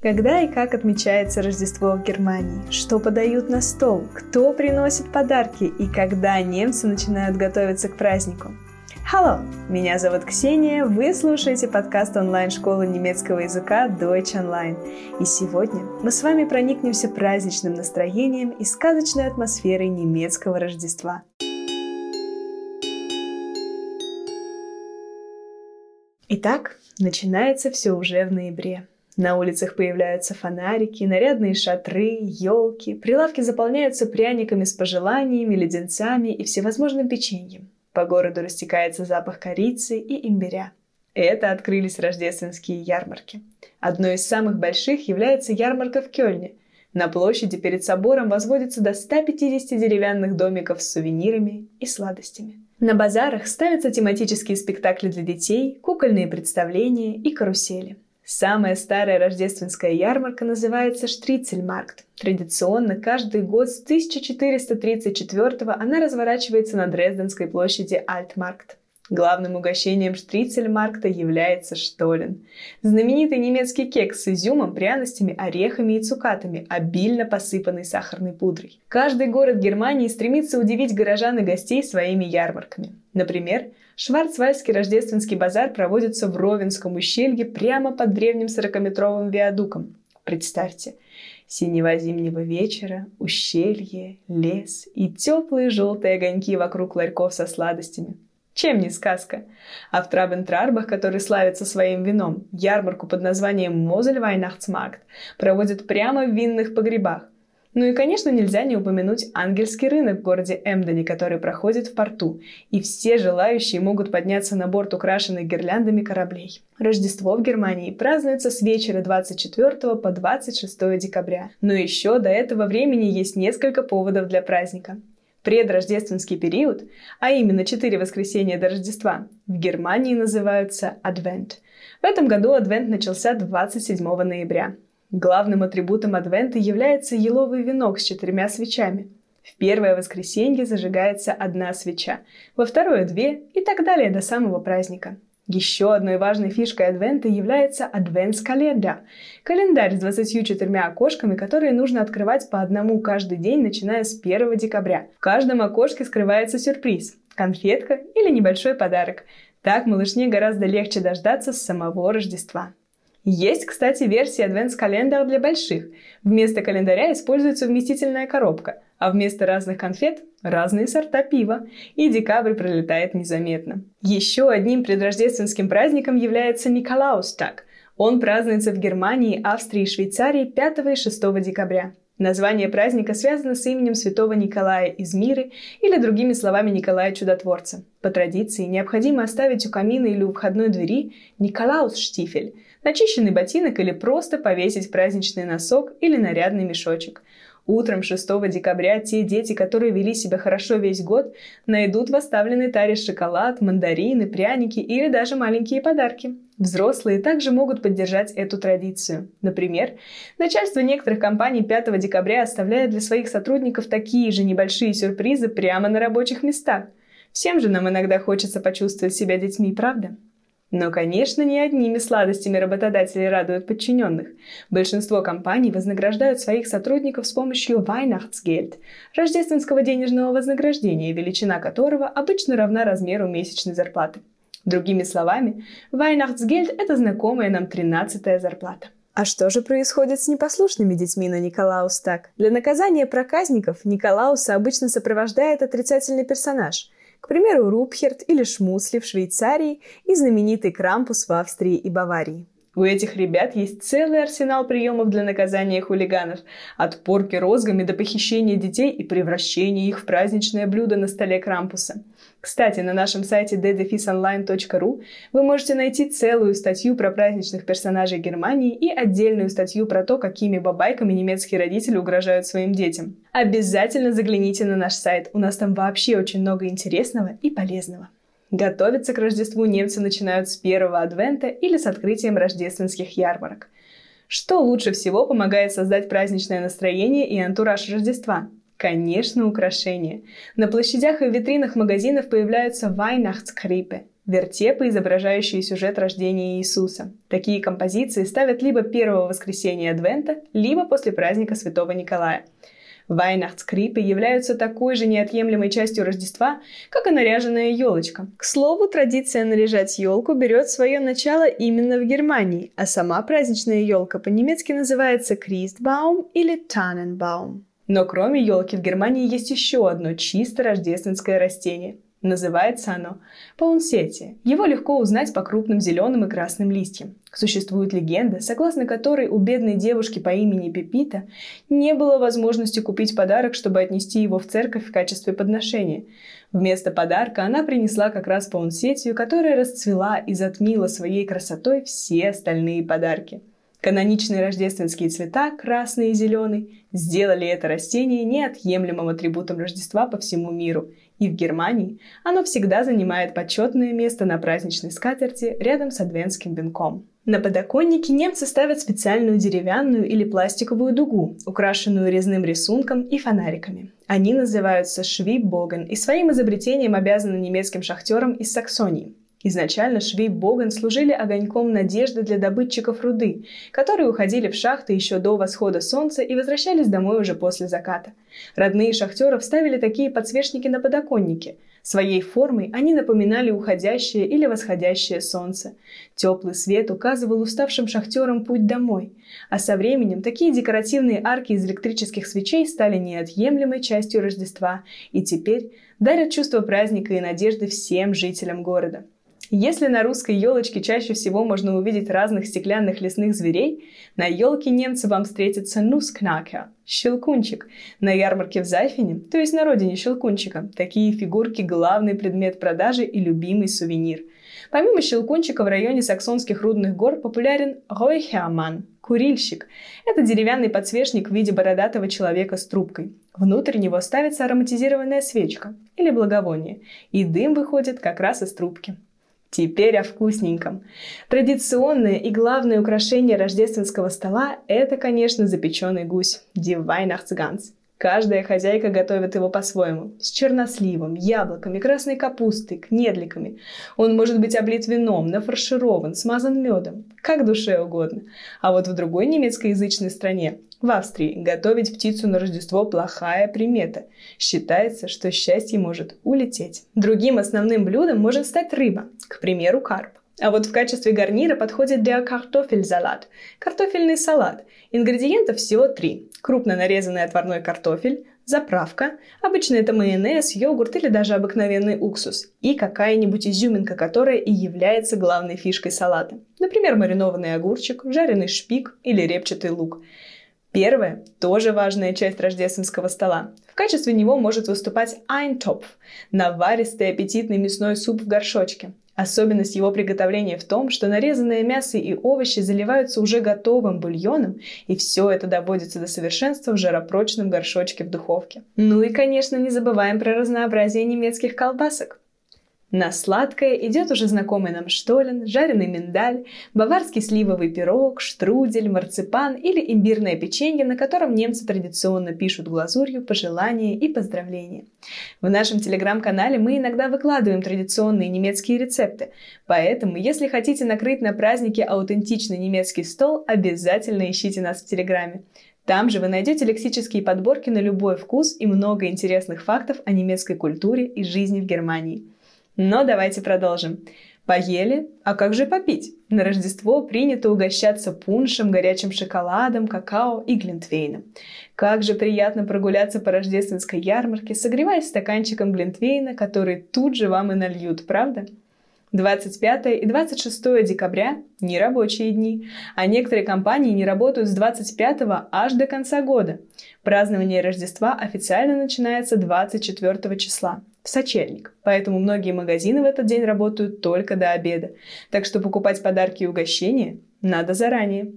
Когда и как отмечается Рождество в Германии? Что подают на стол? Кто приносит подарки? И когда немцы начинают готовиться к празднику? Hello! Меня зовут Ксения, вы слушаете подкаст онлайн-школы немецкого языка Deutsch Online. И сегодня мы с вами проникнемся праздничным настроением и сказочной атмосферой немецкого Рождества. Итак, начинается все уже в ноябре. На улицах появляются фонарики, нарядные шатры, елки, прилавки заполняются пряниками с пожеланиями, леденцами и всевозможным печеньем. По городу растекается запах корицы и имбиря. Это открылись рождественские ярмарки. Одной из самых больших является ярмарка в Кёльне. На площади перед собором возводится до 150 деревянных домиков с сувенирами и сладостями. На базарах ставятся тематические спектакли для детей, кукольные представления и карусели – Самая старая рождественская ярмарка называется Штрицельмаркт. Традиционно каждый год с 1434 она разворачивается на Дрезденской площади Альтмаркт. Главным угощением Штрицельмаркта является штолен. Знаменитый немецкий кекс с изюмом, пряностями, орехами и цукатами, обильно посыпанный сахарной пудрой. Каждый город Германии стремится удивить горожан и гостей своими ярмарками. Например, Шварцвальдский рождественский базар проводится в Ровенском ущелье прямо под древним 40-метровым виадуком. Представьте, синего зимнего вечера, ущелье, лес и теплые желтые огоньки вокруг ларьков со сладостями. Чем не сказка? А в Трабентрарбах, который славится своим вином, ярмарку под названием Мозель Вайнахтсмаркт проводят прямо в винных погребах. Ну и, конечно, нельзя не упомянуть ангельский рынок в городе Эмдоне, который проходит в порту, и все желающие могут подняться на борт украшенных гирляндами кораблей. Рождество в Германии празднуется с вечера 24 по 26 декабря, но еще до этого времени есть несколько поводов для праздника. Предрождественский период, а именно четыре воскресенья до Рождества, в Германии называются Адвент. В этом году Адвент начался 27 ноября. Главным атрибутом Адвента является еловый венок с четырьмя свечами. В первое воскресенье зажигается одна свеча, во второе – две и так далее до самого праздника. Еще одной важной фишкой Адвента является Адвентскалендар – календарь с 24 окошками, которые нужно открывать по одному каждый день, начиная с 1 декабря. В каждом окошке скрывается сюрприз – конфетка или небольшой подарок. Так малышне гораздо легче дождаться самого Рождества. Есть, кстати, версия Advents Calendar для больших. Вместо календаря используется вместительная коробка, а вместо разных конфет – разные сорта пива. И декабрь пролетает незаметно. Еще одним предрождественским праздником является Николаустаг. Он празднуется в Германии, Австрии и Швейцарии 5 и 6 декабря. Название праздника связано с именем святого Николая из Миры или другими словами Николая Чудотворца. По традиции необходимо оставить у камина или у входной двери Николаус-штифель – начищенный ботинок или просто повесить праздничный носок или нарядный мешочек. Утром 6 декабря те дети, которые вели себя хорошо весь год, найдут в оставленной таре шоколад, мандарины, пряники или даже маленькие подарки. Взрослые также могут поддержать эту традицию. Например, начальство некоторых компаний 5 декабря оставляет для своих сотрудников такие же небольшие сюрпризы прямо на рабочих местах. Всем же нам иногда хочется почувствовать себя детьми, правда? Но, конечно, не одними сладостями работодатели радуют подчиненных. Большинство компаний вознаграждают своих сотрудников с помощью Weihnachtsgeld – рождественского денежного вознаграждения, величина которого обычно равна размеру месячной зарплаты. Другими словами, Weihnachtsgeld – это знакомая нам 13-я зарплата. А что же происходит с непослушными детьми на Николаустаг? Для наказания проказников Николауса обычно сопровождает отрицательный персонаж – к примеру, Рупхерт или Шмусли в Швейцарии и знаменитый Крампус в Австрии и Баварии. У этих ребят есть целый арсенал приемов для наказания хулиганов. От порки розгами до похищения детей и превращения их в праздничное блюдо на столе Крампуса. Кстати, на нашем сайте ddefisonline.ru вы можете найти целую статью про праздничных персонажей Германии и отдельную статью про то, какими бабайками немецкие родители угрожают своим детям. Обязательно загляните на наш сайт, у нас там вообще очень много интересного и полезного. Готовиться к Рождеству немцы начинают с первого адвента или с открытием рождественских ярмарок. Что лучше всего помогает создать праздничное настроение и антураж Рождества? Конечно, украшения. На площадях и витринах магазинов появляются Weihnachtskrippe – вертепы, изображающие сюжет рождения Иисуса. Такие композиции ставят либо первого воскресенья Адвента, либо после праздника Святого Николая. Вайнахтскрипы являются такой же неотъемлемой частью Рождества, как и наряженная елочка. К слову, традиция наряжать елку берет свое начало именно в Германии, а сама праздничная елка по-немецки называется Christbaum или Tannenbaum. Но кроме елки в Германии есть еще одно чисто рождественское растение – Называется оно паунсетия. Его легко узнать по крупным зеленым и красным листьям. Существует легенда, согласно которой у бедной девушки по имени Пепита не было возможности купить подарок, чтобы отнести его в церковь в качестве подношения. Вместо подарка она принесла как раз паунсетию, которая расцвела и затмила своей красотой все остальные подарки. Каноничные рождественские цвета, красный и зеленый, сделали это растение неотъемлемым атрибутом Рождества по всему миру – и в Германии оно всегда занимает почетное место на праздничной скатерти рядом с адвентским венком. На подоконнике немцы ставят специальную деревянную или пластиковую дугу, украшенную резным рисунком и фонариками. Они называются Швиббоген и своим изобретением обязаны немецким шахтерам из Саксонии. Изначально швей Боган служили огоньком надежды для добытчиков руды, которые уходили в шахты еще до восхода солнца и возвращались домой уже после заката. Родные шахтеров ставили такие подсвечники на подоконнике. Своей формой они напоминали уходящее или восходящее солнце. Теплый свет указывал уставшим шахтерам путь домой. А со временем такие декоративные арки из электрических свечей стали неотъемлемой частью Рождества и теперь дарят чувство праздника и надежды всем жителям города. Если на русской елочке чаще всего можно увидеть разных стеклянных лесных зверей, на елке немцы вам встретится нускнакер – щелкунчик. На ярмарке в Зайфине, то есть на родине щелкунчика, такие фигурки – главный предмет продажи и любимый сувенир. Помимо щелкунчика в районе Саксонских рудных гор популярен ройхерман – курильщик. Это деревянный подсвечник в виде бородатого человека с трубкой. Внутрь него ставится ароматизированная свечка или благовоние, и дым выходит как раз из трубки. Теперь о вкусненьком. Традиционное и главное украшение рождественского стола – это, конечно, запеченный гусь – Weihnachtsgans. Каждая хозяйка готовит его по-своему. С черносливом, яблоками, красной капустой, кнедликами. Он может быть облит вином, нафарширован, смазан медом. Как душе угодно. А вот в другой немецкоязычной стране, в Австрии, готовить птицу на Рождество – плохая примета. Считается, что счастье может улететь. Другим основным блюдом может стать рыба, к примеру, карп. А вот в качестве гарнира подходит для картофель-салат – картофельный салат. Ингредиентов всего три. Крупно нарезанный отварной картофель, заправка, обычно это майонез, йогурт или даже обыкновенный уксус, и какая-нибудь изюминка, которая и является главной фишкой салата. Например, маринованный огурчик, жареный шпик или репчатый лук. Первое – тоже важная часть рождественского стола. В качестве него может выступать Eintopf – наваристый аппетитный мясной суп в горшочке. Особенность его приготовления в том, что нарезанное мясо и овощи заливаются уже готовым бульоном, и все это доводится до совершенства в жаропрочном горшочке в духовке. Ну и, конечно, не забываем про разнообразие немецких колбасок. На сладкое идет уже знакомый нам штолен, жареный миндаль, баварский сливовый пирог, штрудель, марципан или имбирное печенье, на котором немцы традиционно пишут глазурью пожелания и поздравления. В нашем телеграм-канале мы иногда выкладываем традиционные немецкие рецепты, поэтому если хотите накрыть на празднике аутентичный немецкий стол, обязательно ищите нас в телеграме. Там же вы найдете лексические подборки на любой вкус и много интересных фактов о немецкой культуре и жизни в Германии. Но давайте продолжим. Поели? А как же попить? На Рождество принято угощаться пуншем, горячим шоколадом, какао и глинтвейном. Как же приятно прогуляться по рождественской ярмарке, согреваясь стаканчиком глинтвейна, который тут же вам и нальют, правда? 25 и 26 декабря – нерабочие дни, а некоторые компании не работают с 25 аж до конца года. Празднование Рождества официально начинается 24 числа, сочельник, поэтому многие магазины в этот день работают только до обеда, так что покупать подарки и угощения надо заранее.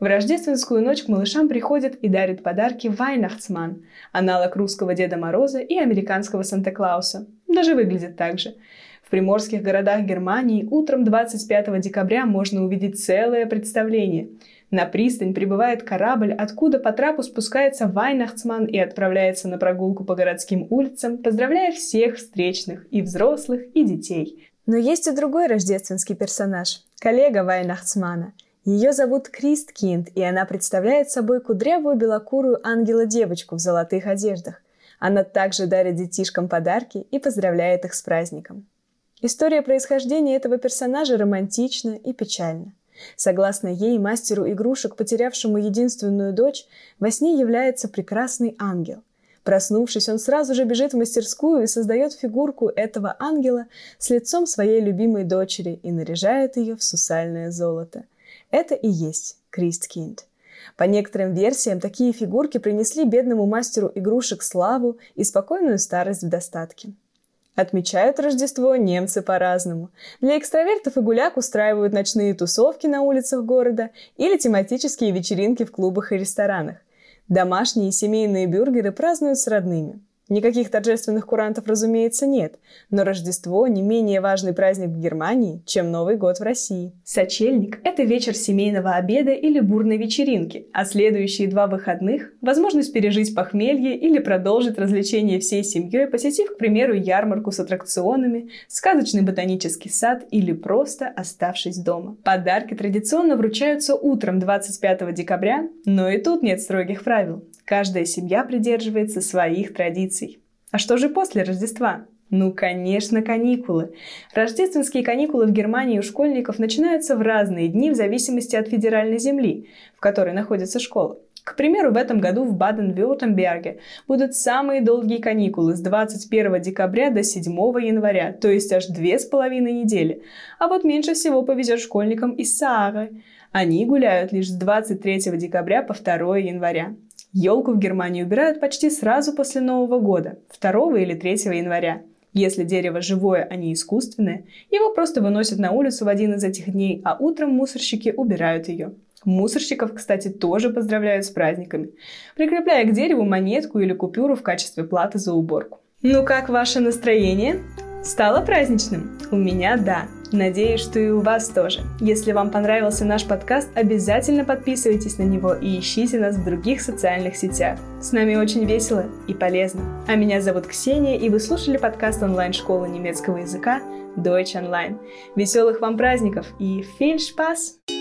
В рождественскую ночь к малышам приходят и дарят подарки Weihnachtsmann, аналог русского Деда Мороза и американского Санта-Клауса. Даже выглядит так же – в приморских городах Германии утром 25 декабря можно увидеть целое представление. На пристань прибывает корабль, откуда по трапу спускается Вайнахцман и отправляется на прогулку по городским улицам, поздравляя всех встречных, и взрослых, и детей. Но есть и другой рождественский персонаж, коллега Вайнахцмана. Ее зовут Крист Кинд, и она представляет собой кудрявую белокурую ангела-девочку в золотых одеждах. Она также дарит детишкам подарки и поздравляет их с праздником. История происхождения этого персонажа романтична и печальна. Согласно ей, мастеру игрушек, потерявшему единственную дочь, во сне является прекрасный ангел – Проснувшись, он сразу же бежит в мастерскую и создает фигурку этого ангела с лицом своей любимой дочери и наряжает ее в сусальное золото. Это и есть Кристкинд. По некоторым версиям, такие фигурки принесли бедному мастеру игрушек славу и спокойную старость в достатке. Отмечают Рождество немцы по-разному. Для экстравертов и гуляк устраивают ночные тусовки на улицах города или тематические вечеринки в клубах и ресторанах. Домашние семейные бюргеры празднуют с родными – Никаких торжественных курантов, разумеется, нет, но Рождество не менее важный праздник в Германии, чем Новый год в России. Сочельник – это вечер семейного обеда или бурной вечеринки, а следующие два выходных – возможность пережить похмелье или продолжить развлечения всей семьей, посетив, к примеру, ярмарку с аттракционами, сказочный ботанический сад или просто оставшись дома. Подарки традиционно вручаются утром 25 декабря, но и тут нет строгих правил. Каждая семья придерживается своих традиций. А что же после Рождества? Ну, конечно, каникулы. Рождественские каникулы в Германии у школьников начинаются в разные дни в зависимости от федеральной земли, в которой находится школа. К примеру, в этом году в Баден-Вюртемберге будут самые долгие каникулы с 21 декабря до 7 января, то есть аж две с половиной недели. А вот меньше всего повезет школьникам из Саары. Они гуляют лишь с 23 декабря по 2 января. Елку в Германии убирают почти сразу после Нового года, 2 или 3 января. Если дерево живое, а не искусственное, его просто выносят на улицу в один из этих дней, а утром мусорщики убирают ее. Мусорщиков, кстати, тоже поздравляют с праздниками, прикрепляя к дереву монетку или купюру в качестве платы за уборку. Ну как ваше настроение? Стало праздничным? У меня да. Надеюсь, что и у вас тоже. Если вам понравился наш подкаст, обязательно подписывайтесь на него и ищите нас в других социальных сетях. С нами очень весело и полезно. А меня зовут Ксения, и вы слушали подкаст онлайн-школы немецкого языка Deutsch Online. Веселых вам праздников и viel Spaß!